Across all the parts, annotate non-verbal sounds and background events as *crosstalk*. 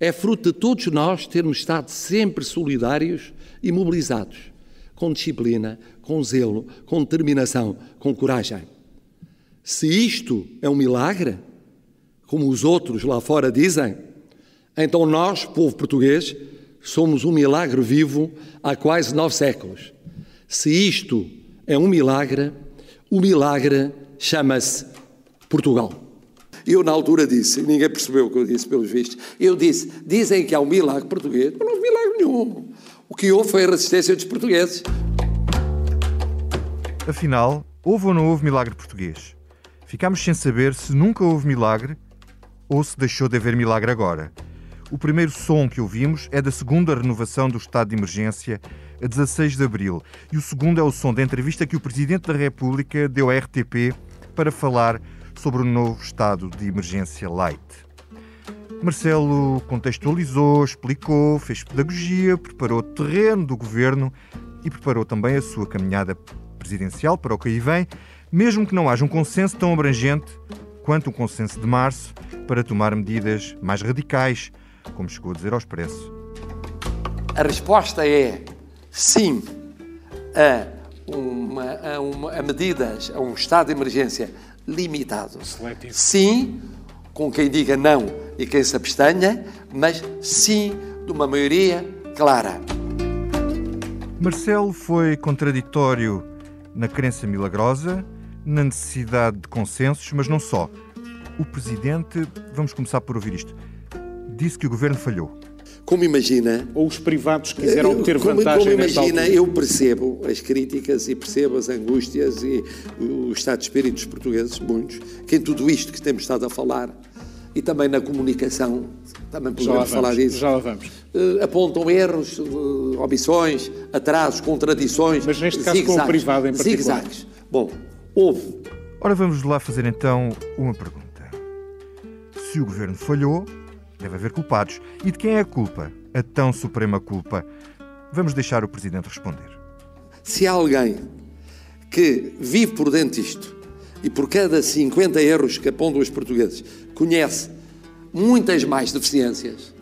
É fruto de todos nós termos estado sempre solidários e mobilizados, com disciplina, com zelo, com determinação, com coragem. Se isto é um milagre, como os outros lá fora dizem, então nós, povo português, somos um milagre vivo há quase nove séculos. Se isto é um milagre, o milagre chama-se Portugal. Eu, na altura, disse, e ninguém percebeu o que eu disse, pelos vistos, eu disse: dizem que há um milagre português, mas não houve milagre nenhum. O que houve foi a resistência dos portugueses. Afinal, houve ou não houve milagre português? Ficámos sem saber se nunca houve milagre ou se deixou de haver milagre agora. O primeiro som que ouvimos é da segunda renovação do estado de emergência, a 16 de abril, e o segundo é o som da entrevista que o Presidente da República deu à RTP para falar sobre o novo estado de emergência light. Marcelo contextualizou, explicou, fez pedagogia, preparou o terreno do governo e preparou também a sua caminhada presidencial para o que aí vem, mesmo que não haja um consenso tão abrangente quanto o consenso de março para tomar medidas mais radicais, como chegou a dizer ao Expresso. A resposta é sim a, uma, a, uma, a medidas, a um estado de emergência limitado. Seletivo. Sim, com quem diga não e quem se abstenha, mas sim de uma maioria clara. Marcelo foi contraditório na crença milagrosa, na necessidade de consensos, mas não só. O presidente, vamos começar por ouvir isto, disse que o governo falhou. Como imagina. Ou os privados quiseram ter como, vantagem Como imagina, eu percebo as críticas e percebo as angústias e o estado de espírito dos portugueses, muitos, que em tudo isto que temos estado a falar e também na comunicação, também podemos falar disso. Já lá vamos. Uh, apontam erros, uh, omissões, atrasos, contradições. Mas neste caso com o privado em particular. Zigzags. Bom, houve. Ora, vamos lá fazer então uma pergunta. Se o governo falhou, Deve haver culpados. E de quem é a culpa? A tão suprema culpa? Vamos deixar o Presidente responder. Se há alguém que vive por dentro disto e por cada 50 erros que apontam os portugueses conhece muitas mais deficiências,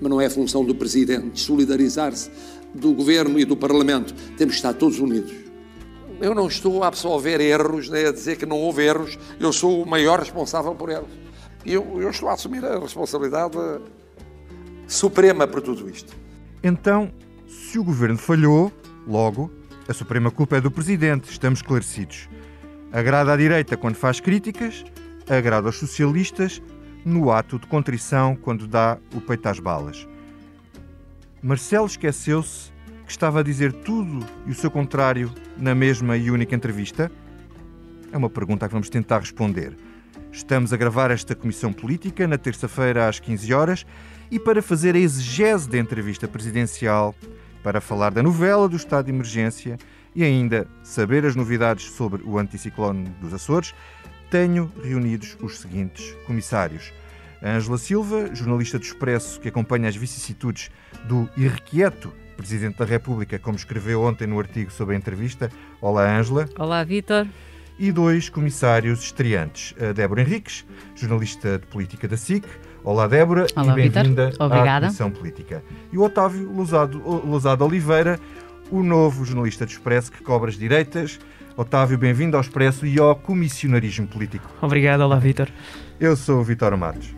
mas não é função do Presidente solidarizar-se do Governo e do Parlamento. Temos que estar todos unidos. Eu não estou a absolver erros, nem a dizer que não houve erros. Eu sou o maior responsável por erros. E eu, eu estou a assumir a responsabilidade suprema por tudo isto. Então, se o governo falhou, logo, a suprema culpa é do presidente, estamos esclarecidos. Agrada à direita quando faz críticas, agrada aos socialistas no ato de contrição quando dá o peito às balas. Marcelo esqueceu-se que estava a dizer tudo e o seu contrário na mesma e única entrevista? É uma pergunta que vamos tentar responder. Estamos a gravar esta comissão política na terça-feira às 15 horas e para fazer a exegese da entrevista presidencial, para falar da novela do estado de emergência e ainda saber as novidades sobre o anticiclone dos Açores, tenho reunidos os seguintes comissários. Ângela Silva, jornalista do Expresso que acompanha as vicissitudes do irrequieto Presidente da República, como escreveu ontem no artigo sobre a entrevista. Olá, Ângela. Olá, Vítor e dois comissários estreantes. A Débora Henriques, jornalista de política da SIC. Olá, Débora, Olá, e bem-vinda à Comissão Política. E o Otávio Lousado, Lousado Oliveira, o novo jornalista do Expresso que cobra as direitas. Otávio, bem-vindo ao Expresso e ao comissionarismo político. Obrigado, olá, Vítor. Eu sou o Vitor Matos.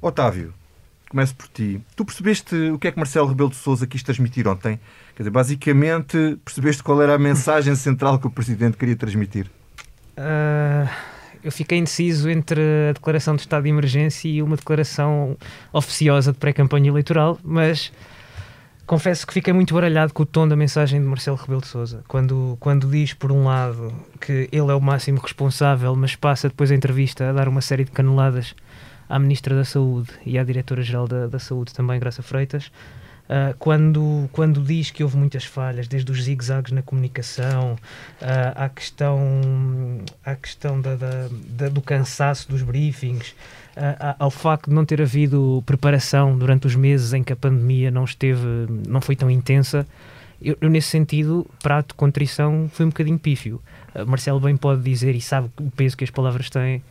Otávio, começo por ti. Tu percebeste o que é que Marcelo Rebelo de Sousa quis transmitir ontem? Quer dizer, basicamente, percebeste qual era a mensagem central que o Presidente queria transmitir? Uh, eu fiquei indeciso entre a declaração de estado de emergência e uma declaração oficiosa de pré-campanha eleitoral, mas confesso que fiquei muito baralhado com o tom da mensagem de Marcelo Rebelo de Sousa, quando, quando diz, por um lado, que ele é o máximo responsável, mas passa depois a entrevista a dar uma série de caneladas à Ministra da Saúde e à Diretora-Geral da, da Saúde também, Graça Freitas, Uh, quando, quando diz que houve muitas falhas, desde os zigue-zagues na comunicação, uh, à questão, à questão da, da, da, do cansaço dos briefings, uh, ao facto de não ter havido preparação durante os meses em que a pandemia não esteve, não foi tão intensa, eu, eu, nesse sentido, prato de contrição foi um bocadinho pífio. Uh, Marcelo bem pode dizer, e sabe o peso que as palavras têm,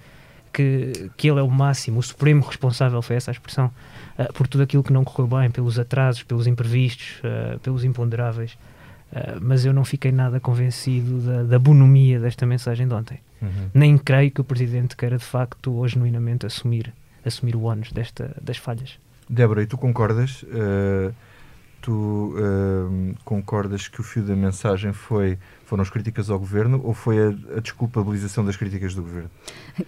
que, que ele é o máximo, o supremo responsável, foi essa a expressão, uh, por tudo aquilo que não correu bem, pelos atrasos, pelos imprevistos, uh, pelos imponderáveis. Uh, mas eu não fiquei nada convencido da, da bonomia desta mensagem de ontem. Uhum. Nem creio que o Presidente queira, de facto, ou genuinamente assumir, assumir o ónus desta, das falhas. Débora, e tu concordas? tu concordas que o fio da mensagem foi foram as críticas ao governo ou foi a, a desculpabilização das críticas do governo?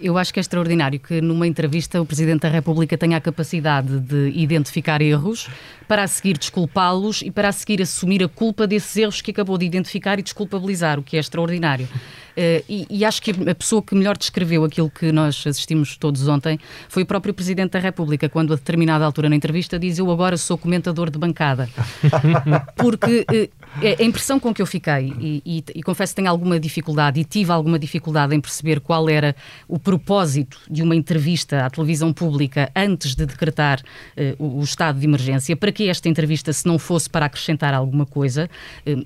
Eu acho que é extraordinário que numa entrevista o Presidente da República tenha a capacidade de identificar erros para a seguir desculpá-los e para a seguir assumir a culpa desses erros que acabou de identificar e desculpabilizar, o que é extraordinário. Uh, e, e, acho que a pessoa que melhor descreveu aquilo que nós assistimos todos ontem foi o próprio Presidente da República, quando a determinada altura na entrevista diz eu agora sou comentador de bancada. *laughs* Porque uh, a impressão com que eu fiquei, e, e, e, confesso que tenho alguma dificuldade, e tive alguma dificuldade em perceber qual era o propósito de uma entrevista à televisão pública antes de decretar uh, o, o, estado de emergência, para que esta entrevista, se não fosse para acrescentar alguma coisa,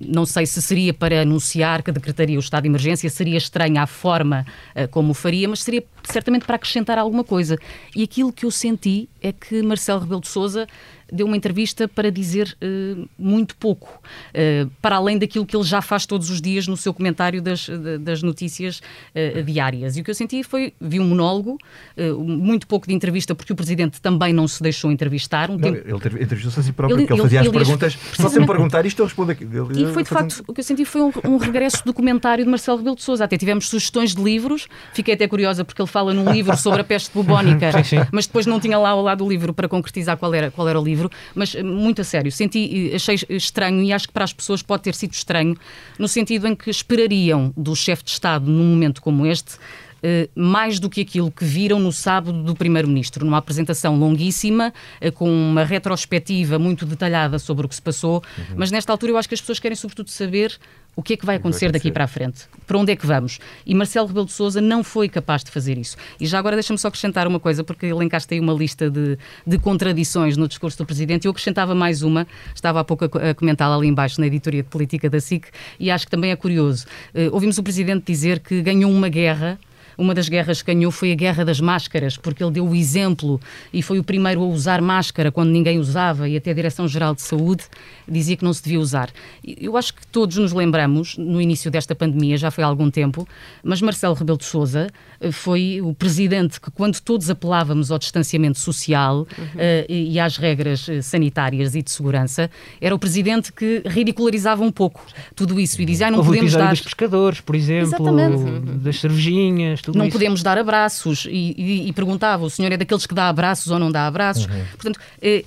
não sei se seria para anunciar que decretaria o estado de emergência, seria estranha a forma uh, como o faria, mas seria certamente para acrescentar alguma coisa. E aquilo que eu senti é que Marcelo Rebelo de Sousa deu uma entrevista para dizer uh, muito pouco, uh, para além daquilo que ele já faz todos os dias no seu comentário das, das notícias uh, diárias. E o que eu senti foi, vi um monólogo, muito pouco de entrevista, porque o Presidente também não se deixou entrevistar. Um não, tempo... Ele entrevistou-se a si próprio, ele, porque ele, fazia ele, as perguntas. Se você me perguntar isto, eu respondo aqui. e foi, de facto, o que eu senti foi um, um regresso do comentário de Marcelo Rebelo de Sousa. Até tivemos sugestões de livros, fiquei até curiosa porque ele fala num livro sobre a peste bubónica, *laughs* sim, sim. mas depois não tinha lá ao lado o livro para concretizar qual era, qual era o livro, mas eh, muito a sério, senti, eh, achei estranho e acho que para as pessoas pode ter sido estranho, no sentido em que esperariam do chefe de Estado, num momento como este, Uh, mais do que aquilo que viram no sábado do Primeiro-Ministro, numa apresentação longuíssima, com uma retrospectiva muito detalhada sobre o que se passou, uhum. mas nesta altura eu acho que as pessoas querem sobretudo saber o que é que vai acontecer daqui para a frente? Para onde é que vamos? E Marcelo Rebelo de Sousa não foi capaz de fazer isso. E já agora deixa-me só acrescentar uma coisa, porque elencaste aí uma lista de, de contradições no discurso do Presidente. Eu acrescentava mais uma, estava há pouco a, a comentá-la ali embaixo na editoria de política da SIC, e acho que também é curioso. Uh, ouvimos o Presidente dizer que ganhou uma guerra uma das guerras que ganhou foi a Guerra das Máscaras, porque ele deu o exemplo e foi o primeiro a usar máscara quando ninguém usava e até a Direção-Geral de Saúde dizia que não se devia usar. Eu acho que todos nos lembramos, no início desta pandemia, já foi há algum tempo, mas Marcelo Rebelo de Sousa eh, foi o presidente que, quando todos apelávamos ao distanciamento social uhum. uh, e às regras eh, sanitárias e de segurança, era o presidente que ridicularizava um pouco tudo isso e dizia, ah, não Houve podemos dar... dos pescadores, por exemplo, Exatamente. das cervejinhas, tudo Não isso. podemos dar abraços e, e, e, perguntava, o senhor é daqueles que dá abraços ou não dá abraços? Uhum. Portanto, é,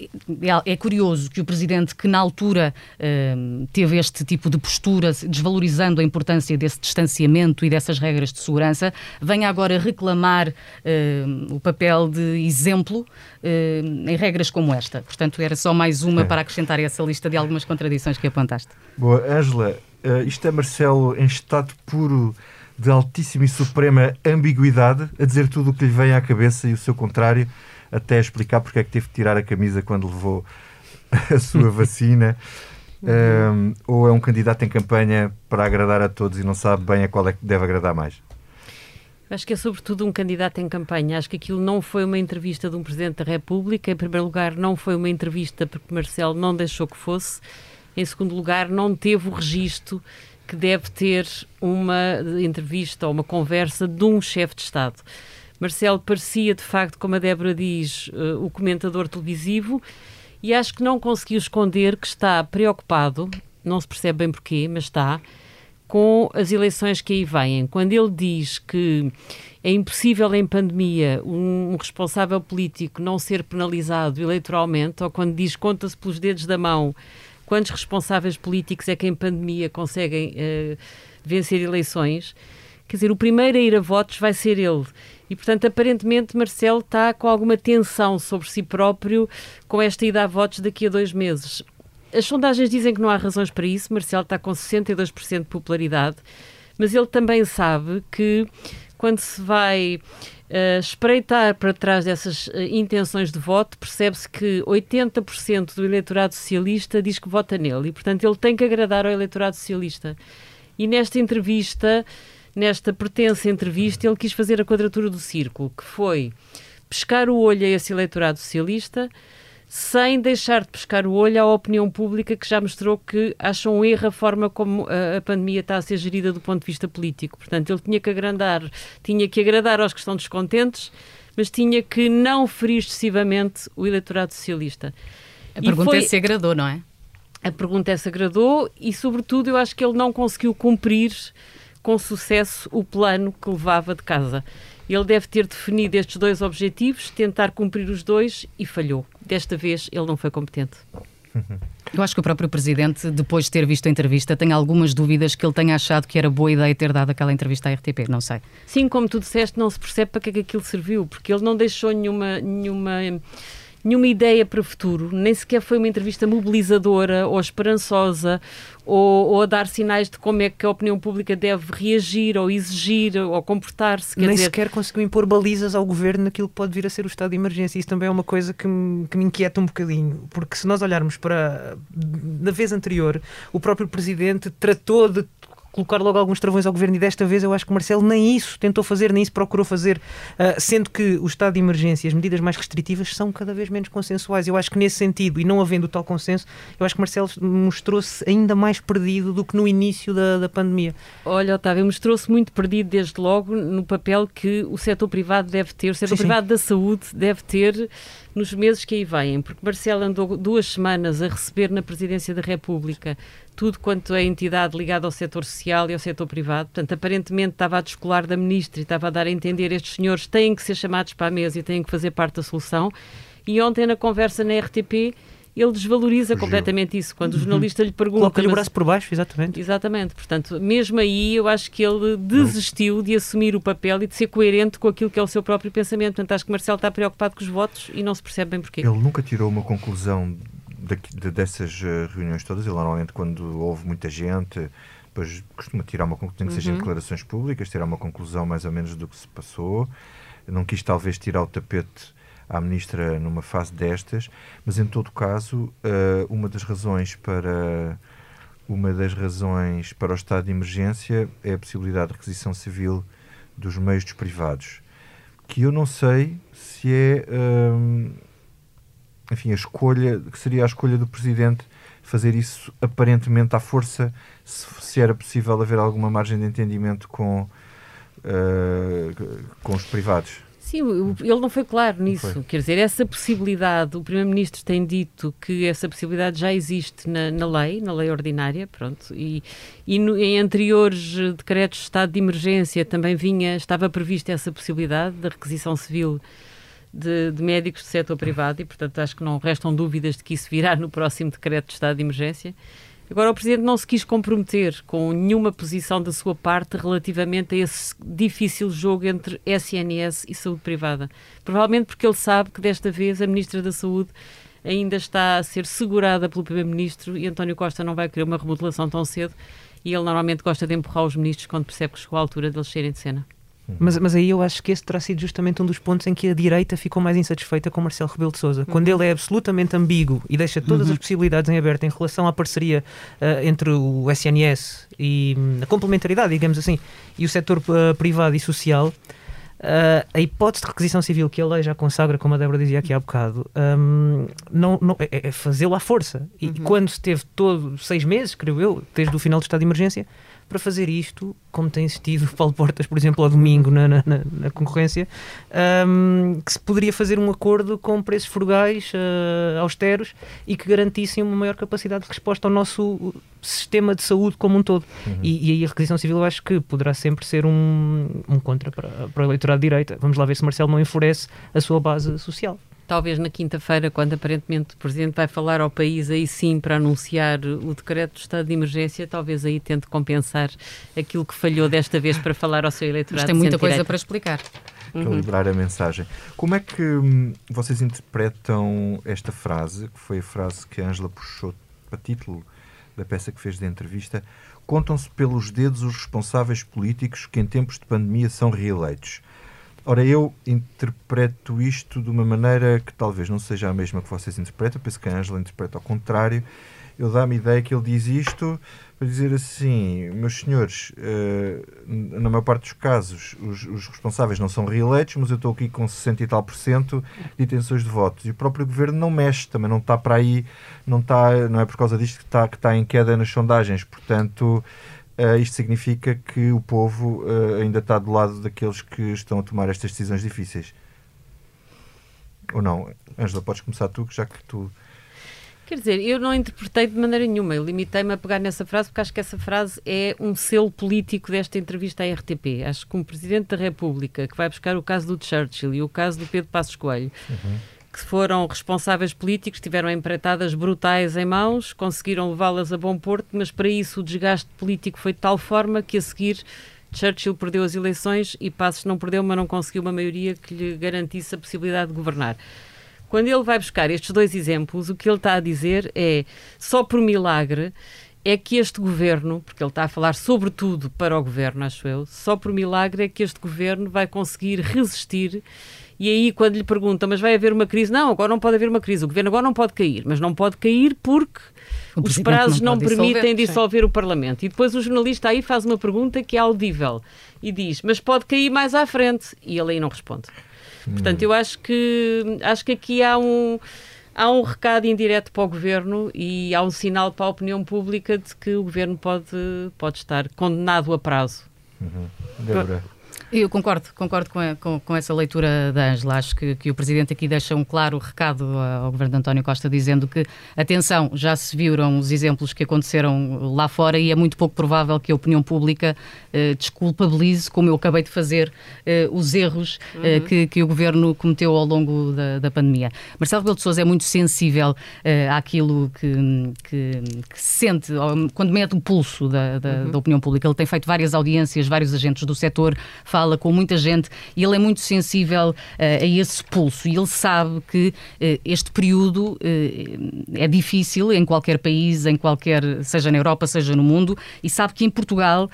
é curioso que o presidente que na altura uh, teve este tipo de postura, desvalorizando a importância desse distanciamento e dessas regras de segurança, venha agora reclamar uh, o papel de exemplo em regras como esta. Portanto, era só mais uma para acrescentar essa lista de algumas contradições que apontaste. Boa, Ângela, isto é Marcelo em estado puro de altíssima e suprema ambiguidade, a dizer tudo o que lhe vem à cabeça e o seu contrário, até explicar porque é que teve que tirar a camisa quando levou a sua *laughs* vacina? Um, ou é um candidato em campanha para agradar a todos e não sabe bem a qual é que deve agradar mais? Acho que é sobretudo um candidato em campanha. Acho que aquilo não foi uma entrevista de um Presidente da República. Em primeiro lugar, não foi uma entrevista porque Marcelo não deixou que fosse. Em segundo lugar, não teve o registro que deve ter uma entrevista ou uma conversa de um chefe de Estado. Marcelo parecia, de facto, como a Débora diz, uh, o comentador televisivo e acho que não conseguiu esconder que está preocupado, não se percebe bem porquê, mas está, com as eleições que aí vêm. Quando ele diz que é impossível em pandemia um responsável político não ser penalizado eleitoralmente, ou quando diz conta-se pelos dedos da mão quantos responsáveis políticos é que em pandemia conseguem uh, vencer eleições, quer dizer, o primeiro a ir a votos vai ser ele. E, portanto, aparentemente, Marcelo está com alguma tensão sobre si próprio com esta ida a votos daqui a dois meses. As sondagens dizem que não há razões para isso. Marcelo está com 62% de popularidade. mas ele também sabe que quando se vai uh, espreitar para trás dessas uh, intenções de voto, percebe-se que 80% do eleitorado socialista diz que vota nele e, portanto, ele tem que agradar ao eleitorado socialista. E nesta entrevista, nesta pertença entrevista, ele quis fazer a quadratura do círculo, que foi pescar o olho a esse eleitorado socialista, sem deixar de pescar o olho à opinião pública que já mostrou que acham um erro a forma como a, a, pandemia está a ser gerida do ponto de vista político. Portanto, ele tinha que agrandar, tinha que agradar aos que estão descontentes, mas tinha que não ferir excessivamente o eleitorado socialista. A pergunta foi... é se agradou, não é? A pergunta é se agradou e, sobretudo, eu acho que ele não conseguiu cumprir com sucesso o plano que levava de casa. Ele deve ter definido estes dois objetivos, tentar cumprir os dois e falhou. Desta vez ele não foi competente. Eu acho que o próprio Presidente, depois de ter visto a entrevista, tem algumas dúvidas que ele tenha achado que era boa ideia ter dado aquela entrevista à RTP, não sei. Sim, como tu disseste, não se percebe para que é que aquilo serviu, porque ele não deixou nenhuma, nenhuma nenhuma ideia para o futuro, nem sequer foi uma entrevista mobilizadora ou esperançosa ou, ou a dar sinais de como é que a opinião pública deve reagir ou exigir ou comportar-se. Nem dizer... sequer conseguiu impor balizas ao governo naquilo que pode vir a ser o estado de emergência. Isso também é uma coisa que me, que me inquieta um bocadinho, porque se nós olharmos para. Na vez anterior, o próprio presidente tratou de colocar logo alguns travões ao governo e desta vez eu acho que o Marcelo nem isso tentou fazer, nem isso procurou fazer, uh, sendo que o estado de emergência e as medidas mais restritivas são cada vez menos consensuais. Eu acho que nesse sentido, e não havendo tal consenso, eu acho que Marcelo mostrou-se ainda mais perdido do que no início da, da pandemia. Olha, Otávio, mostrou-se muito perdido desde logo no papel que o setor privado deve ter, o setor sim, privado sim. da saúde deve ter nos meses que aí vêm, porque Marcelo andou duas semanas a receber na Presidência da República tudo quanto é entidade ligada ao setor social e ao setor privado. Portanto, aparentemente estava a descolar da ministra e estava a dar a entender estes senhores têm que ser chamados para a mesa e têm que fazer parte da solução. E ontem, na conversa na RTP, ele desvaloriza Fugiu. completamente isso. Quando o uhum. jornalista lhe pergunta. Coloca-lhe o braço por baixo, exatamente. Exatamente. Portanto, mesmo aí, eu acho que ele desistiu de assumir o papel e de ser coerente com aquilo que é o seu próprio pensamento. Portanto, acho que Marcelo está preocupado com os votos e não se percebe bem porquê. Ele nunca tirou uma conclusão de, dessas eh, reuniões todas, ele normalmente quando houve muita gente, depois costuma tirar uma conclusão, que seja uhum. declarações públicas, tirar uma conclusão mais ou menos do que se passou. Não quis talvez tirar o tapete à ministra numa fase destas, mas em todo caso, uh, uma das razões para uma das razões para o estado de emergência é a possibilidade de requisição civil dos meios dos privados, que eu não sei se é uh, enfim, a escolha, que seria a escolha do Presidente fazer isso aparentemente à força, se, se era possível haver alguma margem de entendimento com, uh, com os privados. Sim, ele não foi claro nisso. Foi. Quer dizer, essa possibilidade, o Primeiro-Ministro tem dito que essa possibilidade já existe na, na lei, na lei ordinária, pronto, e, e no, em anteriores decretos de estado de emergência também vinha, estava prevista essa possibilidade da requisição civil de, de, médicos do setor privado e, portanto, acho que não restam dúvidas de que isso virá no próximo decreto de estado de emergência. Agora, o Presidente não se quis comprometer com nenhuma posição da sua parte relativamente a esse difícil jogo entre SNS e saúde privada. Provavelmente porque ele sabe que desta vez a Ministra da Saúde ainda está a ser segurada pelo Primeiro-Ministro e António Costa não vai querer uma remodelação tão cedo e ele normalmente gosta de empurrar os ministros quando percebe que chegou a altura deles saírem de cena. Mas, mas aí eu acho que esse terá sido justamente um dos pontos em que a direita ficou mais insatisfeita com Marcelo Rebelo de Sousa. Quando uhum. ele é absolutamente ambíguo e deixa todas uhum. as possibilidades em aberto em relação à parceria uh, entre o SNS e um, a complementaridade, digamos assim, e o setor uh, privado e social, uh, a hipótese de requisição civil que a lei já consagra, como a Débora dizia aqui há bocado, um, não, não, é, é fazê-lo à força. E uhum. quando se teve todo seis meses, creio eu, desde o final do estado de emergência, para fazer isto, como tem insistido Paulo Portas, por exemplo, ao domingo na, na, na concorrência, um, que se poderia fazer um acordo com preços frugais, uh, austeros e que garantissem uma maior capacidade de resposta ao nosso sistema de saúde como um todo. Uhum. E, e aí a requisição civil eu acho que poderá sempre ser um, um contra para, para o eleitorado de direita. Vamos lá ver se Marcelo não enfurece a sua base social talvez na quinta-feira, quando aparentemente o Presidente vai falar ao país aí sim para anunciar o decreto de estado de emergência, talvez aí tente compensar aquilo que falhou desta vez para falar ao seu eleitorado. Mas tem muita coisa para explicar. Calibrar uhum. a mensagem. Como é que hum, vocês interpretam esta frase, que foi a frase que a Ângela puxou para título da peça que fez de entrevista, contam-se pelos dedos os responsáveis políticos que em tempos de pandemia são reeleitos. Ora, eu interpreto isto de uma maneira que talvez não seja a mesma que vocês interpretam, penso que a Ângela interpreta ao contrário. Eu dá-me ideia que ele diz isto para dizer assim, meus senhores, uh, na maior parte dos casos os, os, responsáveis não são reeleitos, mas eu estou aqui com 60 e tal por cento de intenções de votos. E o próprio governo não mexe, também não está para aí, não, está, não é por causa disto que está, que está em queda nas sondagens. Portanto, uh, isto significa que o povo uh, ainda está do lado daqueles que estão a tomar estas decisões difíceis. Ou não? Ângela, podes começar tu, já que tu Quer dizer, eu não interpretei de maneira nenhuma, eu limitei-me a pegar nessa frase porque acho que essa frase é um selo político desta entrevista à RTP. Acho que um Presidente da República que vai buscar o caso do Churchill e o caso do Pedro Passos Coelho, uhum. Que foram responsáveis políticos, tiveram empreitadas brutais em mãos, conseguiram levá-las a bom porto, mas para isso o desgaste político foi de tal forma que a seguir Churchill perdeu as eleições e Passos não perdeu, mas não conseguiu uma maioria que lhe garantisse a possibilidade de governar. Quando ele vai buscar estes dois exemplos, o que ele está a dizer é só por milagre é que este governo, porque ele está a falar sobretudo para o governo, acho eu, só por milagre é que este governo vai conseguir resistir. E aí, quando lhe perguntam, mas vai haver uma crise? Não, agora não pode haver uma crise. O governo agora não pode cair, mas não pode cair porque os prazos não, não permitem dissolver, dissolver o Parlamento. E depois o jornalista aí faz uma pergunta que é audível e diz, mas pode cair mais à frente. E ele aí não responde. Portanto, eu acho que, acho que aqui há um há um recado indireto para o governo e há um sinal para a opinião pública de que o governo pode, pode estar condenado a prazo. Uhum. Débora. Eu concordo, concordo com, a, com, com, essa leitura da Ângela. Acho que, que, o Presidente aqui deixa um claro recado ao Governo de António Costa, dizendo que, atenção, já se viram os exemplos que aconteceram lá fora e é muito pouco provável que a opinião pública eh, desculpabilize, como eu acabei de fazer, eh, os erros eh, uhum. que, que, o Governo cometeu ao longo da, da pandemia. Marcelo Rebelo de Sousa é muito sensível eh, àquilo que, que, que, sente quando mete o pulso da, da, uhum. da opinião pública. Ele tem feito várias audiências, vários agentes do setor, fala fala com muita gente e ele é muito sensível uh, a esse pulso. E ele sabe que uh, este período uh, é difícil em qualquer país, em qualquer, seja na Europa, seja no mundo, e sabe que em Portugal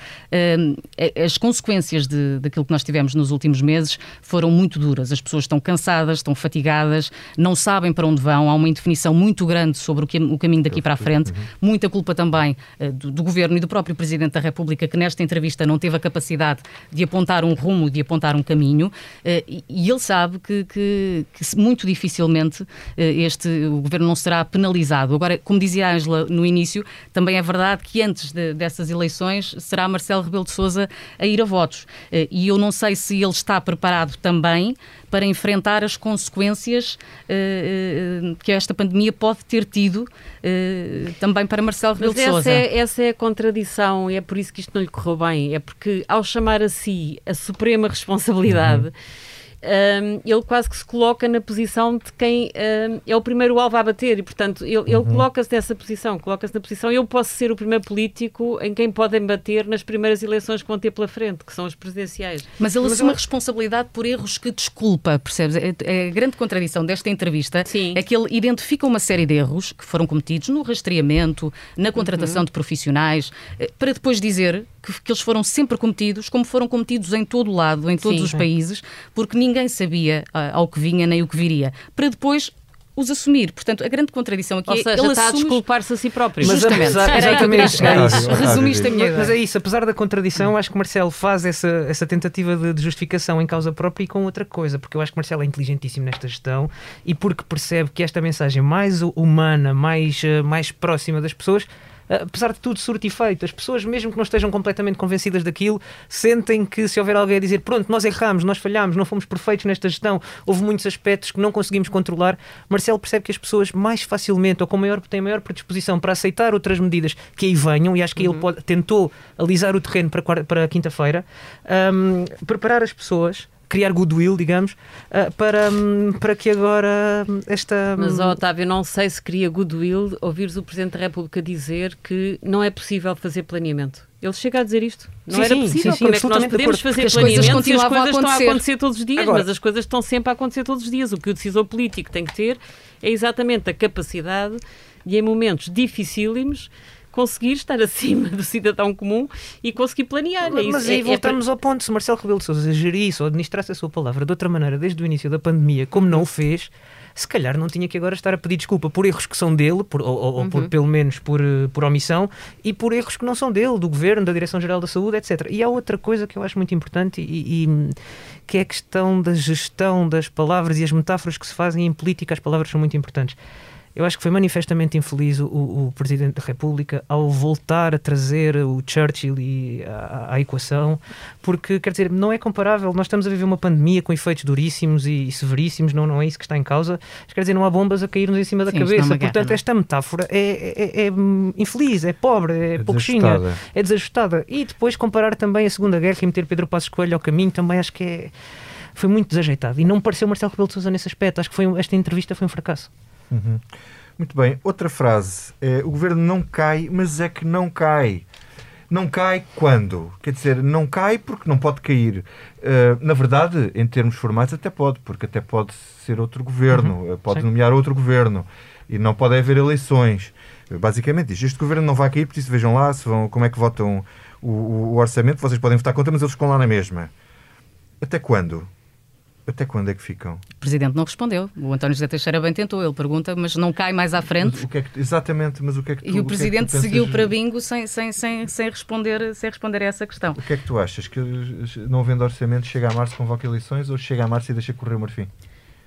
as consequências de, daquilo que nós tivemos nos últimos meses foram muito duras. As pessoas estão cansadas, estão fatigadas, não sabem para onde vão, há uma indefinição muito grande sobre o, que, o caminho daqui para a frente, muita culpa também do, do Governo e do próprio Presidente da República, que nesta entrevista não teve a capacidade de apontar um rumo, de apontar um caminho, eh, e ele sabe que, que, que muito dificilmente eh, este, o governo não será penalizado. Agora, como dizia a Ângela no início, também é verdade que antes de, dessas eleições será Marcelo Rebelo de Sousa a ir a votos. Eh, e eu não sei se ele está preparado também para enfrentar as consequências uh, uh, que esta pandemia pode ter tido uh, também para Marcelo Rebelo de Sousa. É, essa é a contradição e é por isso que isto não lhe correu bem. É porque ao chamar a si a suprema responsabilidade. Uhum um, ele quase que se coloca na posição de quem um, é o primeiro alvo a bater e, portanto, ele, ele uhum. coloca-se nessa posição, coloca-se na posição, eu posso ser o primeiro político em quem podem bater nas primeiras eleições que vão ter pela frente, que são as presidenciais. Mas ele assume a responsabilidade por erros que desculpa, percebes? É, é a grande contradição desta entrevista Sim. é que ele identifica uma série de erros que foram cometidos no rastreamento, na contratação uhum. de profissionais, eh, para depois dizer que, que, eles foram sempre cometidos, como foram cometidos em todo o lado, em todos Sim, os países, porque ninguém sabia uh, ao que vinha nem o que viria, para depois os assumir. Portanto, a grande contradição aqui Ou é seja, ele está assume... a desculpar-se a si próprio. Mas Justamente. Apesar, exatamente. Era isso. Resumiste a minha ideia. Mas é isso, apesar da contradição, acho que Marcelo faz essa, essa tentativa de, de, justificação em causa própria e com outra coisa, porque eu acho que Marcelo é inteligentíssimo nesta gestão e porque percebe que esta mensagem mais humana, mais, eh, mais próxima das pessoas apesar de tudo surto efeito. As pessoas, mesmo que não estejam completamente convencidas daquilo, sentem que se houver alguém a dizer pronto, nós erramos, nós falhamos, não fomos perfeitos nesta gestão, houve muitos aspectos que não conseguimos controlar, Marcelo percebe que as pessoas mais facilmente ou com maior, têm maior predisposição para aceitar outras medidas que aí venham, e acho que uhum. ele pode, tentou alisar o terreno para, para quinta-feira, um, preparar as pessoas criar goodwill, digamos, uh, para, um, para que agora esta. Mas, oh, Otávio, não sei se cria goodwill ouvires o Presidente da República dizer que não é possível fazer planeamento. Ele chega a dizer isto. Não sim, era sim, possível. Sim, Como é que nós podemos fazer planeamento se as coisas a estão a acontecer todos os dias? Agora, mas as coisas estão sempre a acontecer todos os dias. O que o decisor político tem que ter é exatamente a capacidade de, em momentos dificílimos, conseguir estar acima do cidadão comum e conseguir planear. Mas, é mas aí é, voltamos é... ao ponto, se Marcelo Rebelo de Sousa gerisse ou administrasse a sua palavra de outra maneira desde o início da pandemia, como não o fez, se calhar não tinha que agora estar a pedir desculpa por erros que são dele, por, ou, ou uhum. por, pelo menos por, eh, por omissão, e por erros que não são dele, do governo, da Direção-Geral da Saúde, etc. E há outra coisa que eu acho muito importante e, e, que é a questão da gestão das palavras e as metáforas que se fazem em política, as palavras são muito importantes. Eu acho que foi manifestamente infeliz o, o, Presidente da República ao voltar a trazer o Churchill e à, à, equação, porque, quer dizer, não é comparável. Nós estamos a viver uma pandemia com efeitos duríssimos e, e severíssimos, não, não é isso que está em causa. Mas, quer dizer, não há bombas a cair-nos em cima da Sim, cabeça. Portanto, guerra, esta metáfora é, é, é, infeliz, é pobre, é, é pouquinha, é desajustada. E depois comparar também a Segunda Guerra e meter Pedro Passos Coelho ao caminho, também acho que é, foi muito desajeitado. E não me pareceu Marcelo Rebelo de Sousa nesse aspecto. Acho que foi, esta entrevista foi um fracasso. Uhum. Muito bem. Outra frase. É, o governo não cai, mas é que não cai. Não cai quando? Quer dizer, não cai porque não pode cair. Uh, na verdade, em termos formais, até pode, porque até pode ser outro governo, uhum. pode Sim. nomear outro governo e não pode haver eleições. Basicamente diz: este governo não vai cair, por isso vejam lá se vão, como é que votam o, o, o orçamento. Vocês podem votar contra, mas eles ficam lá na mesma. Até quando? Até quando é que ficam? O Presidente não respondeu. O António José Teixeira bem tentou. Ele pergunta, mas não cai mais à frente. Que é que, exatamente, mas o que é que tu, E o Presidente o que é seguiu para bingo sem, sem, sem, sem, responder, sem responder a essa questão. O que é que tu achas? Que não havendo orçamento chega a março convoca eleições ou chega a março e deixa correr o marfim?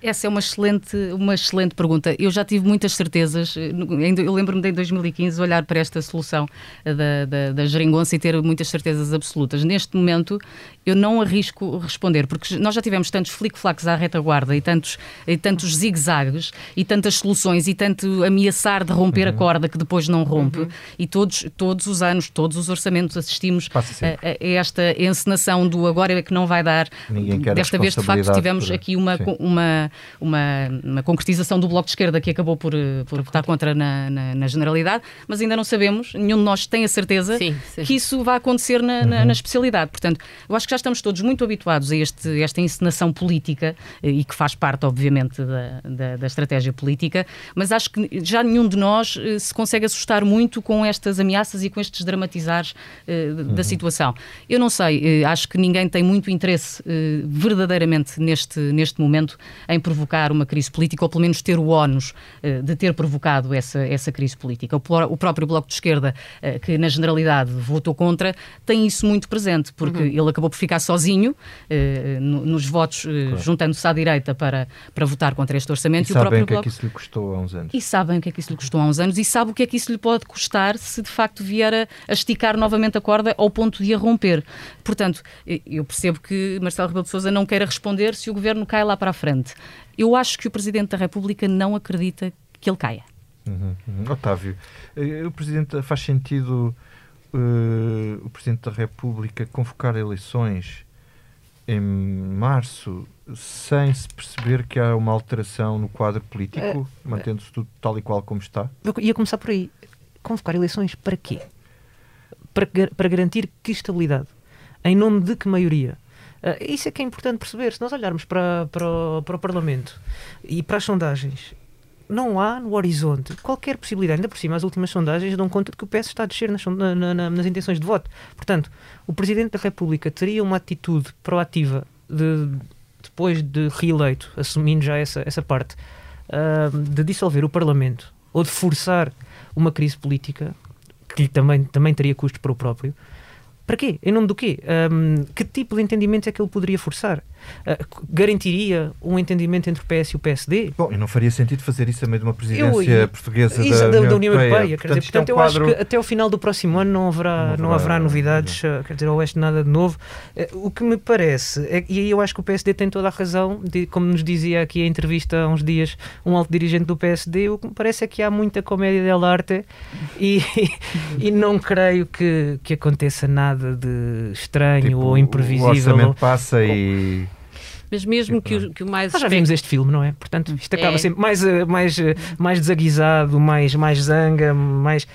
Essa é uma excelente, uma excelente pergunta. Eu já tive muitas certezas. Eh, eu lembro-me de em 2015 olhar para esta solução eh, da, da, da geringonça e ter muitas certezas absolutas. Neste momento, eu não arrisco responder, porque nós já tivemos tantos flic-flacs à retaguarda e tantos, e tantos zigue-zagues e tantas soluções e tanto ameaçar de romper uhum. a corda que depois não rompe. Uhum. E todos, todos os anos, todos os orçamentos assistimos a, a, esta encenação do agora é que não vai dar. Desta vez, de facto, tivemos por... aqui uma, uma uma, uma concretização do Bloco de Esquerda que acabou por, eh, por votar contra na, na, na, generalidade, mas ainda não sabemos, nenhum de nós tem a certeza sim, sim. que isso vai acontecer na, uhum. na, na, especialidade. Portanto, eu acho que já estamos todos muito habituados a este, esta encenação política eh, e que faz parte, obviamente, da, da, da estratégia política, mas acho que já nenhum de nós eh, se consegue assustar muito com estas ameaças e com estes dramatizares uh, uhum. da situação. Eu não sei, uh, acho que ninguém tem muito interesse uh, verdadeiramente neste, neste momento em provocar uma crise política, ou pelo menos ter o ónus uh, de ter provocado essa, essa crise política. O, o, próprio Bloco de Esquerda, uh, que na generalidade votou contra, tem isso muito presente, porque uhum. ele acabou por ficar sozinho no, nos votos, claro. juntando-se à direita para, para votar contra este orçamento. E, e sabem o que é que isso lhe custou há uns anos. E sabem o que é que isso lhe custou há uns anos e sabe o que é que isso lhe pode custar se de facto vier a, a esticar novamente a corda ao ponto de a romper. Portanto, eu percebo que Marcelo Rebelo de Sousa não queira responder se o governo cai lá para a frente. Eu acho que o Presidente da República não acredita que ele caia. Uhum, uhum. Otávio, eh, o Presidente faz sentido uh, o Presidente da República convocar eleições em março sem se perceber que há uma alteração no quadro político, uh, mantendo-se tudo tal e qual como está? Eu ia começar por aí. Convocar eleições para quê? Para, para garantir que estabilidade? Em nome de que maioria? Uh, isso é que é importante perceber. Se nós olharmos para, para, o, para o Parlamento e para as sondagens, não há no horizonte qualquer possibilidade. Ainda por cima, as últimas sondagens dão conta de que o PS está a descer nas, na, na, nas intenções de voto. Portanto, o Presidente da República teria uma atitude proativa de, depois de reeleito, assumindo já essa, essa parte, uh, de dissolver o Parlamento ou de forçar uma crise política que também, também teria custos para o próprio. Para quê? Em nome do quê? Um, que tipo de entendimento é que ele poderia forçar? Uh, garantiria um entendimento entre o PS e o PSD? Bom, e não faria sentido fazer isso a meio de uma presidência eu, portuguesa isso, da, da, União da União Europeia. Europeia portanto, dizer, portanto é um eu quadro... acho que até o final do próximo ano não haverá, não, não haverá novidades, não. quer dizer, ou este nada de novo. Uh, o que me parece, é, e aí eu acho que o PSD tem toda a razão, de, como nos dizia aqui a entrevista há uns dias um alto dirigente do PSD, o que me parece é que há muita comédia dell'arte e, *laughs* e não creio que, que aconteça nada de estranho tipo, ou imprevisível. O orçamento passa e mas mesmo que o, que o mais. Nós já vimos este filme, não é? Portanto, isto acaba é. sempre mais, eh, mais, eh, mais desaguisado, mais, mais zanga, mais.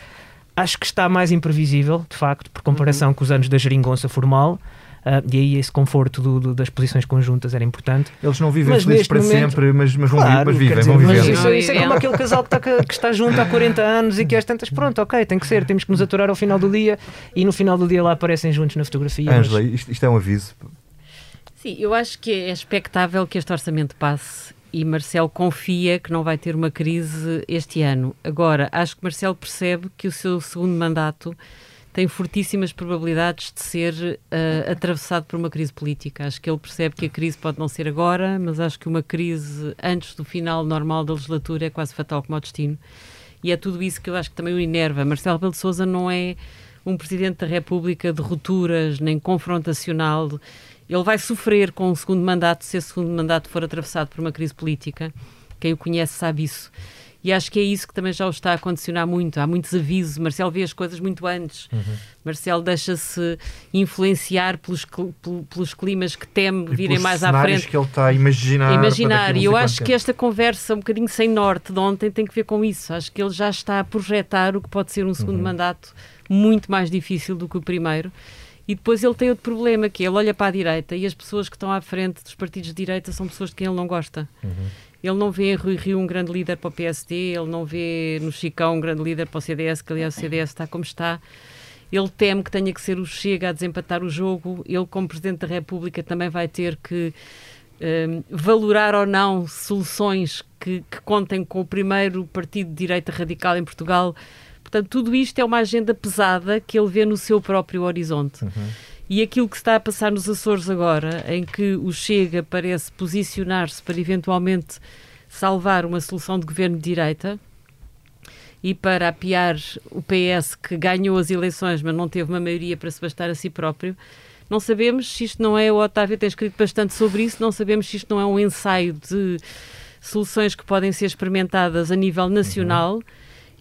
Acho que está mais imprevisível, de facto, por comparação uhum. com os anos da geringonça formal. Uh, e aí esse conforto do, do, das posições conjuntas era importante. Eles não vivem felizes para momento, sempre, mas, mas, claro, mas vivem, dizer, vão viver. Isso, isso, é como aquele casal que está, que está junto há 40 anos e que às tantas, pronto, ok, tem que ser, temos que nos aturar ao final do dia e no final do dia lá aparecem juntos na fotografia. Ângela, mas... isto, isto é um aviso. Sim, eu acho que é expectável que este orçamento passe e Marcelo confia que não vai ter uma crise este ano. Agora, acho que Marcelo percebe que o seu segundo mandato tem fortíssimas probabilidades de ser uh, atravessado por uma crise política. Acho que ele percebe que a crise pode não ser agora, mas acho que uma crise antes do final normal da legislatura é quase fatal como o destino. E é tudo isso que eu acho que também o enerva. Marcelo Rebelo de Sousa não é um presidente da República de rupturas, nem confrontacional. Ele vai sofrer com o segundo mandato, se esse segundo mandato for atravessado por uma crise política. Quem o conhece sabe isso. E acho que é isso que também já o está a condicionar muito. Há muitos avisos. Marcelo vê as coisas muito antes. Uhum. Marcelo deixa-se influenciar pelos, pelos climas que teme e virem mais à frente. que ele está a imaginar. Imaginar. E eu acho que esta conversa, um bocadinho sem norte de ontem, tem que ver com isso. Acho que ele já está a projetar o que pode ser um segundo uhum. mandato muito mais difícil do que o primeiro. E depois ele tem outro problema, que é ele olha para a direita e as pessoas que estão à frente dos partidos de direita são pessoas de quem ele não gosta. Uhum. Ele não vê em Rui Rio um grande líder para o PSD, ele não vê no Chicão um grande líder para o CDS, que aliás o CDS está como está. Ele teme que tenha que ser o Chega a desempatar o jogo. Ele, como Presidente da República, também vai ter que um, valorar ou não soluções que, que contem com o primeiro partido de direita radical em Portugal. Portanto, tudo isto é uma agenda pesada que ele vê no seu próprio horizonte. Uhum. E aquilo que está a passar nos Açores agora, em que o Chega parece posicionar-se para eventualmente salvar uma solução de governo de direita e para apiar o PS que ganhou as eleições, mas não teve uma maioria para se bastar a si próprio. Não sabemos se isto não é, o Otávio tem escrito bastante sobre isso, não sabemos se isto não é um ensaio de soluções que podem ser experimentadas a nível nacional. Uhum.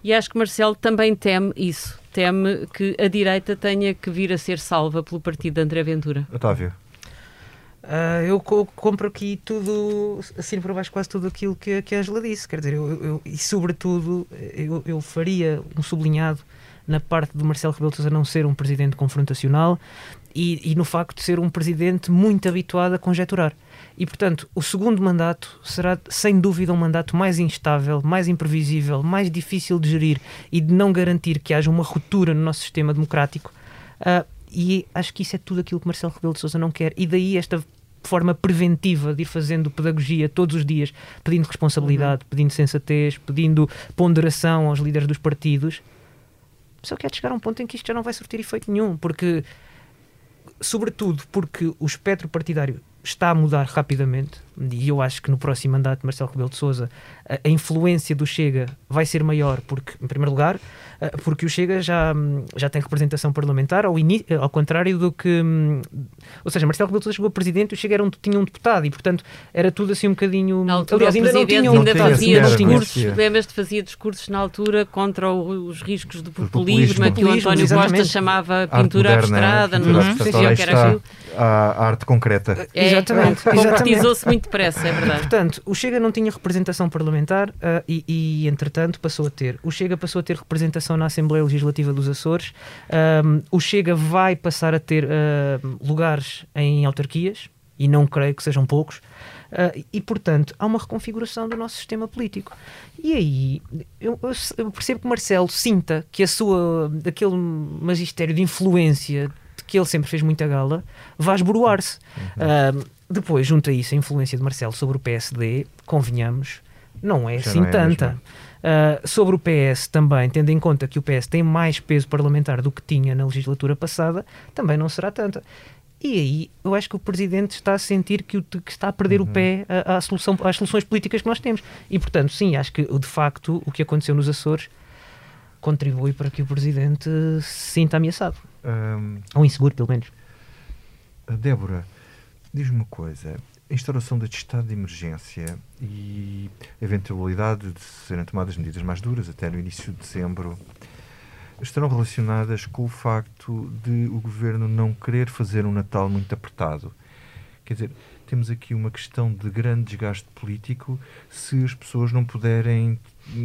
E acho que Marcelo também teme isso teme que a direita tenha que vir a ser salva pelo partido de André Ventura. Otávio. Uh, eu co compro aqui tudo, assim por baixo, quase tudo aquilo que, que a Angela disse. Quer dizer, eu, eu, e sobretudo, eu, eu faria um sublinhado na parte do Marcelo Rebelo de Sousa não ser um presidente confrontacional e, e no facto de ser um presidente muito habituado a conjecturar. E, portanto, o segundo mandato será, sem dúvida, um mandato mais instável, mais imprevisível, mais difícil de gerir e de não garantir que haja uma ruptura no nosso sistema democrático. Uh, e acho que isso é tudo aquilo que Marcelo Rebelo de Sousa não quer. E daí esta forma preventiva de ir fazendo pedagogia todos os dias, pedindo responsabilidade, uhum. pedindo sensatez, pedindo ponderação aos líderes dos partidos. Só quer chegar a um ponto em que isto já não vai surtir efeito nenhum, porque, sobretudo, porque o espectro partidário está a mudar rapidamente e eu acho que no próximo mandato de Marcelo Rebelo de Sousa a, influência do Chega vai ser maior porque, em primeiro lugar, porque o Chega já, já tem representação parlamentar ao, ao contrário do que ou seja, Marcelo Rebelo chegou a presidente e o Chega era um, tinha um deputado e portanto era tudo assim um bocadinho na altura, aliás, ainda não tinha ainda não fazia discursos, lembras-te, fazia discursos na altura contra os riscos do populismo, populismo que o António exatamente. Costa chamava pintura abstrada, não sei o que era aquilo a arte concreta. É, exatamente. Concretizou-se muito depressa, é verdade. Portanto, o Chega não tinha representação parlamentar uh, e, e, entretanto, passou a ter. O Chega passou a ter representação na Assembleia Legislativa dos Açores. Um, o Chega vai passar a ter uh, lugares em autarquias, e não creio que sejam poucos. Uh, e, portanto, há uma reconfiguração do nosso sistema político. E aí, eu, eu percebo que Marcelo sinta que a sua, aquele magistério de influência que ele sempre fez muita gala, vai esboroar-se. Uhum. Uh, depois, junto a isso, a influência de Marcelo sobre o PSD, convenhamos, não é Já assim não é tanta. Uh, sobre o PS também, tendo em conta que o PS tem mais peso parlamentar do que tinha na legislatura passada, também não será tanta. E aí eu acho que o Presidente está a sentir que, o, que está a perder uhum. o pé à, à solução, às soluções políticas que nós temos. E portanto, sim, acho que de facto o que aconteceu nos Açores contribui para que o Presidente se sinta ameaçado. Um, Ou inseguro, pelo menos. Débora, diz-me uma coisa. A instauração deste estado de emergência e a eventualidade de serem tomadas medidas mais duras até no início de dezembro estarão relacionadas com o facto de o governo não querer fazer um Natal muito apertado. Quer dizer, temos aqui uma questão de grande desgaste político se as pessoas não puderem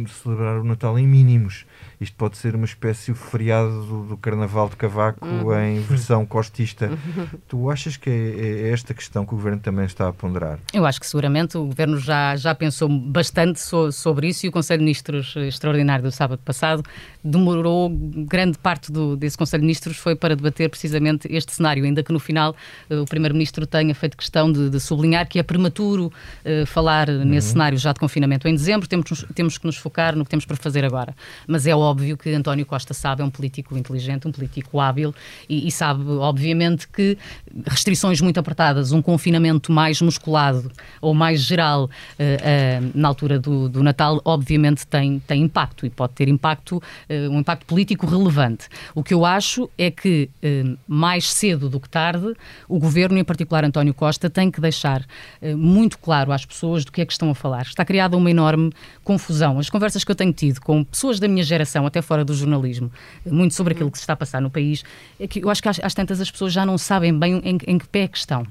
celebrar o Natal em mínimos. Isto pode ser uma espécie de feriado do, do Carnaval de Cavaco uhum. em versão costista. Uhum. Tu achas que é, é, esta questão que o Governo também está a ponderar? Eu acho que seguramente o Governo já, já pensou bastante so, sobre isso e o Conselho de Ministros extraordinário do sábado passado demorou, grande parte do, desse Conselho de Ministros foi para debater precisamente este cenário, ainda que no final uh, o Primeiro-Ministro tenha feito questão de, de, sublinhar que é prematuro uh, falar uhum. nesse cenário já de confinamento em dezembro, temos, temos que nos focar no que temos para fazer agora. Mas é óbvio que António Costa sabe, é um político inteligente, um político hábil e, e sabe, obviamente, que restrições muito apertadas, um confinamento mais musculado ou mais geral uh, uh, na altura do, do, Natal, obviamente tem, tem impacto e pode ter impacto, uh, um impacto político relevante. O que eu acho é que mais cedo do que tarde, o governo, em particular António Costa, tem que deixar muito claro às pessoas do que é que estão a falar. Está criada uma enorme confusão. As conversas que eu tenho tido com pessoas da minha geração, até fora do jornalismo, muito sobre aquilo que se está a passar no país, é que eu acho que às, às tantas as pessoas já não sabem bem em, em que pé é que estão.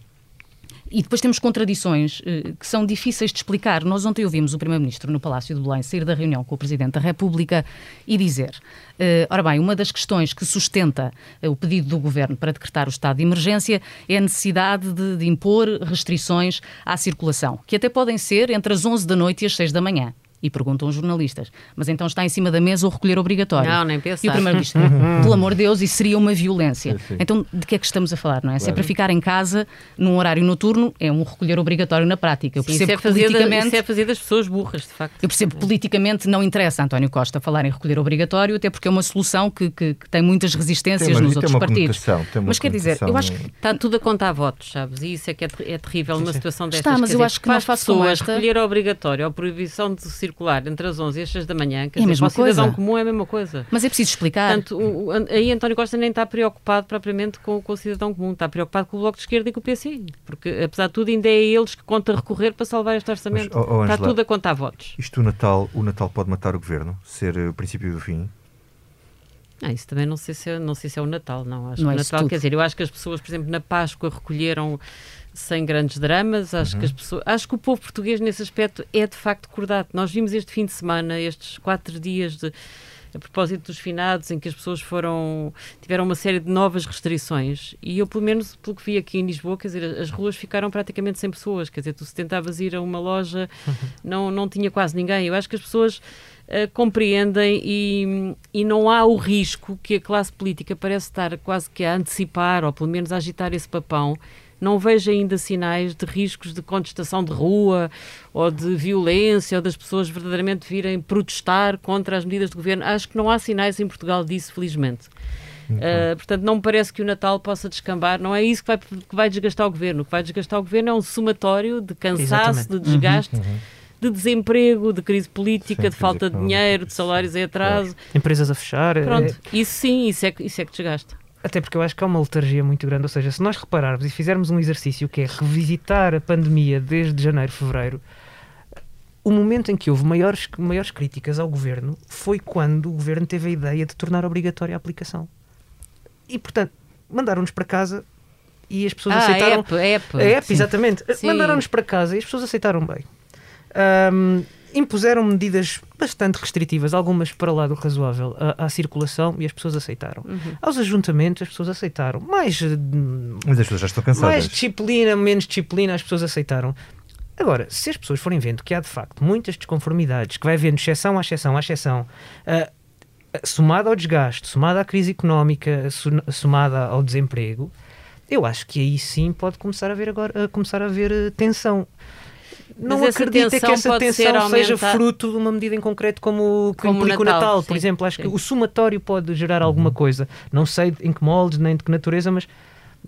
E depois temos contradições uh, que são difíceis de explicar. Nós ontem ouvimos o Primeiro-Ministro no Palácio de Belém sair da reunião com o Presidente da República e dizer: uh, ora bem, uma das questões que sustenta uh, o pedido do Governo para decretar o estado de emergência é a necessidade de, de impor restrições à circulação, que até podem ser entre as 11 da noite e as 6 da manhã. E perguntam os jornalistas, mas então está em cima da mesa o recolher obrigatório? Não, nem pensar. E o primeiro diz, *laughs* pelo amor de Deus, isso seria uma violência. Sim, sim. Então, de que é que estamos a falar, não é? Claro. Se é para ficar em casa num horário noturno, é um recolher obrigatório na prática. Eu percebo sim, isso, é politicamente, isso é fazer das pessoas burras, de facto. Eu percebo que politicamente não interessa António Costa falar em recolher obrigatório, até porque é uma solução que, que, que tem muitas resistências uma, nos outros partidos. Mas quer dizer, eu acho que... Está tudo a contar votos, sabes? E isso é que é, é terrível numa situação destas. Está, mas eu dizer, acho que não faço pessoas recolher obrigatório ou proibição de circular entre as 11 11 e às 6 da manhã, quer é dizer, para o cidadão coisa. comum é a mesma coisa. Mas é preciso explicar. Portanto, o, aí António Costa nem está preocupado propriamente com, com, o cidadão comum, está preocupado com o Bloco de Esquerda e com o PC, porque apesar de tudo ainda é eles que conta recorrer para salvar este orçamento. Mas, oh, oh, Angela, está tudo a contar votos. Isto o Natal, o Natal pode matar o Governo? Ser o princípio do fim? Ah, isso também não sei se é, não sei se é o Natal, não. Acho não que é o Natal, quer dizer, eu acho que as pessoas, por exemplo, na Páscoa recolheram sem grandes dramas. Acho, uhum. que as pessoas, acho que o povo português, nesse aspecto, é de facto cordato. Nós vimos este fim de semana, estes quatro dias de a propósito dos finados, em que as pessoas foram tiveram uma série de novas restrições e eu, pelo menos, pelo que vi aqui em Lisboa, quer dizer, as ruas ficaram praticamente sem pessoas, quer dizer, tu se tentavas ir a uma loja, uhum. *laughs* não, não tinha quase ninguém. Eu acho que as pessoas uh, compreendem e, e não há o risco que a classe política parece estar quase que a antecipar, ou pelo menos a agitar esse papão, não vejo ainda sinais de riscos de contestação de rua ou de violência ou das pessoas verdadeiramente virem protestar contra as medidas do governo. Acho que não há sinais em Portugal disso, felizmente. Uh, portanto, não me parece que o Natal possa descambar. Não é isso que vai, que vai desgastar o governo. O que vai desgastar o governo é um somatório de cansaço, Exatamente. de desgaste. Uhum. De desemprego, de crise política, sim, de falta de dinheiro, de salários em atraso. Empresas a fechar. Pronto, é... isso sim, isso é, isso é que desgasta. Até porque eu acho que há uma letargia muito grande. Ou seja, se nós repararmos e fizermos um exercício que é revisitar a pandemia desde janeiro, fevereiro, o momento em que houve maiores, maiores críticas ao governo foi quando o governo teve a ideia de tornar obrigatória a aplicação. E, portanto, mandaram-nos para casa e as pessoas ah, aceitaram. A app, a app. A app exatamente. Mandaram-nos para casa e as pessoas aceitaram bem. Um, impuseram medidas bastante restritivas, algumas para lá do razoável, à, à circulação e as pessoas aceitaram. Uhum. Aos ajuntamentos, as pessoas aceitaram. Mais, eh, Mas as pessoas já estão cansadas. Mais disciplina, menos disciplina, as pessoas aceitaram. Agora, se as pessoas forem vendo que há de facto muitas desconformidades, que vai havendo exceção à exceção à exceção, uh, somada ao desgaste, somada à crise económica, somada ao desemprego, eu acho que aí sim pode começar a haver agora, a começar a haver eh, tensão não acredito é que essa tensão seja fruto de uma medida em concreto como, como implica o Natal, Natal por exemplo. Acho sim. que o somatório pode gerar alguma uhum. coisa. Não sei em que moldes nem de que natureza, mas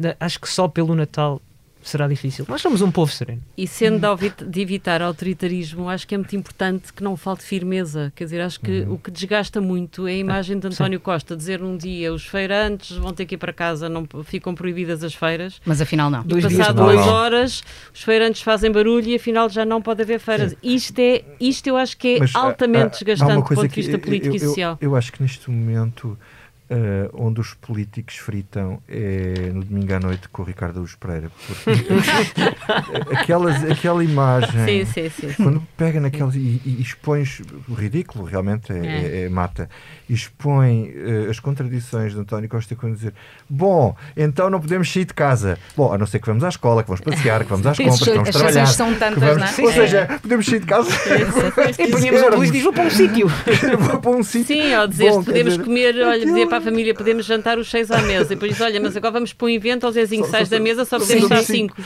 eh, acho que só pelo Natal será difícil. Nós somos um povo sereno. E sendo de evitar autoritarismo, acho que é muito importante que não falte firmeza. Quer dizer, acho que uhum. o que desgasta muito é a imagem de António Sim. Costa dizer num dia os feirantes vão ter que ir para casa, não ficam proibidas as feiras. Mas afinal não. E passado duas horas, os feirantes fazem barulho e afinal já não pode haver feiras. Isto, é, isto eu acho que é Mas, altamente desgastante do ponto de vista político eu, e social. Eu, eu acho que neste momento Uh, onde os políticos fritam é no domingo à noite com o Ricardo Luz Pereira. *laughs* aquelas, aquela imagem, sim, sim, sim. quando pega naquelas e, e expões o ridículo, realmente é, é. É, é mata, expõe uh, as contradições de António Costa quando dizer: Bom, então não podemos sair de casa. Bom, a não ser que vamos à escola, que vamos passear, que vamos às compras, que vamos as trabalhar. São tantas, vamos, não é? Ou seja, podemos sair de casa. *laughs* e ponhamos a luz e diz: Vou para um sítio. *laughs* vou para um sítio. Sim, ou dizer: Podemos dizer, comer, olha, dizer para a família, podemos jantar os seis à mesa. E depois diz, olha, mas agora vamos para um evento, ao Zezinho, sais da mesa, só podemos estar cinco.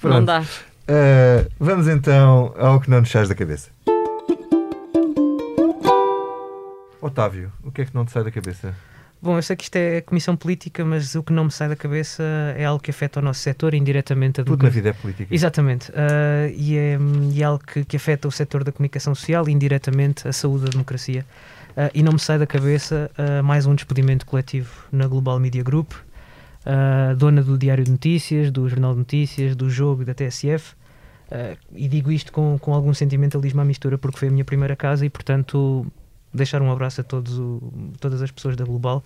Pronto. Não dá. Uh, vamos então ao que não nos sai da cabeça. Otávio, o que é que não te sai da cabeça? Bom, eu sei que isto é comissão política, mas o que não me sai da cabeça é algo que afeta o nosso setor indiretamente. A Tudo na vida é política. Exatamente. Uh, e, é, e é algo que, que afeta o setor da comunicação social e indiretamente a saúde da democracia. Uh, e não me sai da cabeça uh, mais um despedimento coletivo na Global Media Group, uh, dona do Diário de Notícias, do Jornal de Notícias, do Jogo e da TSF. e digo isto com, com algum sentimentalismo à mistura, porque foi a minha primeira casa e, portanto, deixar um abraço a todos o, todas as pessoas da Global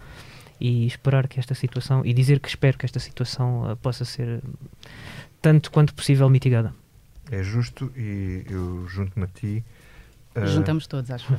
e esperar que esta situação, e dizer que espero que esta situação possa ser tanto quanto possível mitigada. É justo e eu junto-me a ti. Juntamos todos, acho.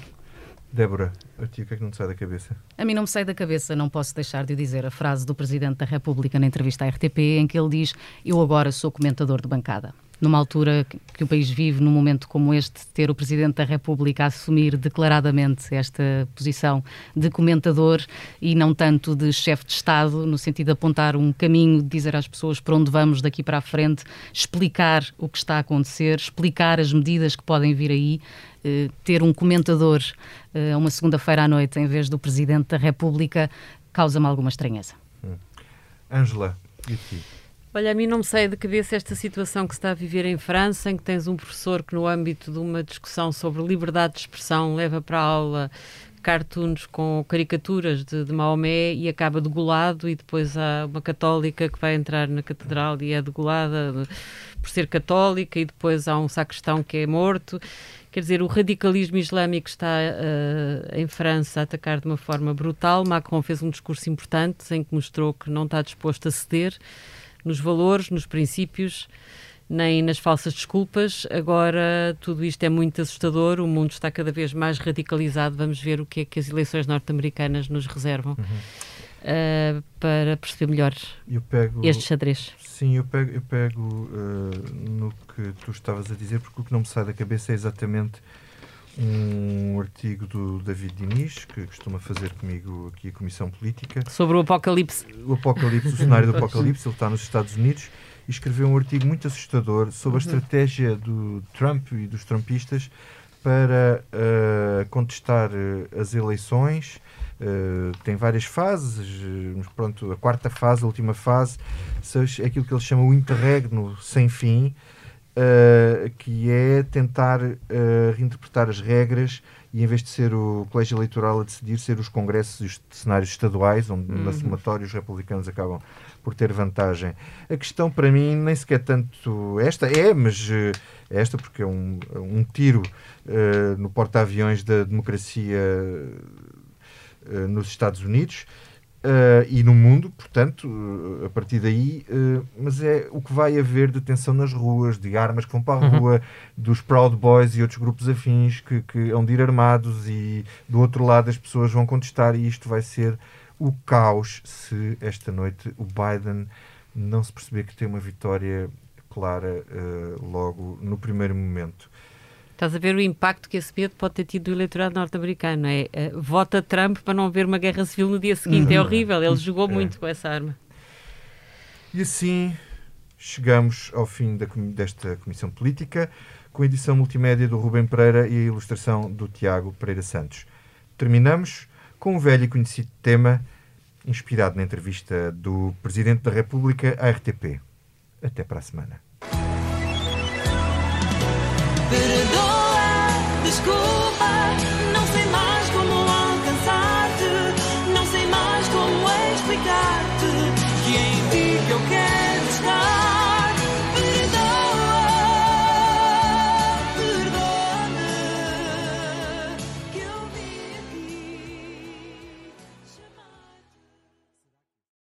Débora, a ti o que é que não te sai da cabeça? A mim não me sai da cabeça, não posso deixar de dizer a frase do Presidente da República na entrevista à RTP, em que ele diz: Eu agora sou comentador de bancada. Numa altura que o país vive, num momento como este, ter o Presidente da República a assumir declaradamente esta posição de comentador e não tanto de chefe de Estado, no sentido de apontar um caminho, de dizer às pessoas para onde vamos daqui para a frente, explicar o que está a acontecer, explicar as medidas que podem vir aí, eh, ter um comentador eh, uma segunda-feira à noite em vez do Presidente da República causa-me alguma estranheza. Ângela, hum. e ti? Olha, a mim não me sai da cabeça esta situação que se está a viver em França, em que tens um professor que, no âmbito de uma discussão sobre liberdade de expressão, leva para a aula cartoons com caricaturas de, de Maomé e acaba degolado, e depois há uma católica que vai entrar na catedral e é degolada por ser católica, e depois há um sacristão que é morto. Quer dizer, o radicalismo islâmico está uh, em França a atacar de uma forma brutal. Macron fez um discurso importante em que mostrou que não está disposto a ceder nos valores, nos princípios, nem nas falsas desculpas. Agora, tudo isto é muito assustador, o mundo está cada vez mais radicalizado. Vamos ver o que é que as eleições norte-americanas nos reservam. Uhum. Uh, para perceber melhor pego, este xadrez. Sim, eu pego, eu pego uh, no que tu estavas a dizer, porque o que não me sai da cabeça é exatamente um artigo do David Diniz, que costuma fazer comigo aqui a Comissão Política. Sobre o Apocalipse. O Apocalipse, o cenário do *laughs* Apocalipse, ele está nos Estados Unidos e escreveu um artigo muito assustador sobre a uhum. estratégia do Trump e dos trumpistas para uh, contestar uh, as eleições. Uh, tem várias fases, mas pronto, a quarta fase, a última fase, é aquilo que ele chama o interregno sem fim, uh, que é tentar uh, reinterpretar as regras e em vez de ser o colégio eleitoral a decidir, ser os congressos e os cenários estaduais, onde uhum. na somatória os republicanos acabam por ter vantagem. A questão para mim nem sequer tanto esta, é, mas uh, esta porque é um, um tiro no porta-aviões da democracia nos Estados Unidos Uh, e no mundo, portanto, uh, a partir daí, uh, mas é o que vai haver de tensão nas ruas, de armas que vão para a uhum. rua, dos Proud Boys e outros grupos afins que, que hão de ir armados e do outro lado as pessoas vão contestar e isto vai ser o caos se esta noite o Biden não se perceber que tem uma vitória clara logo no primeiro momento. Estás a ver o impacto que esse medo pode ter tido do eleitorado norte-americano. É, é, vota Trump para não haver uma guerra civil no dia seguinte. É uhum. horrível. Ele jogou é. muito com essa arma. E assim chegamos ao fim da, desta Comissão Política, com a edição multimédia do Rubem Pereira e a ilustração do Tiago Pereira Santos. Terminamos com um velho e conhecido tema, inspirado na entrevista do Presidente da República à RTP. Até para a semana. Perdoa, desculpa.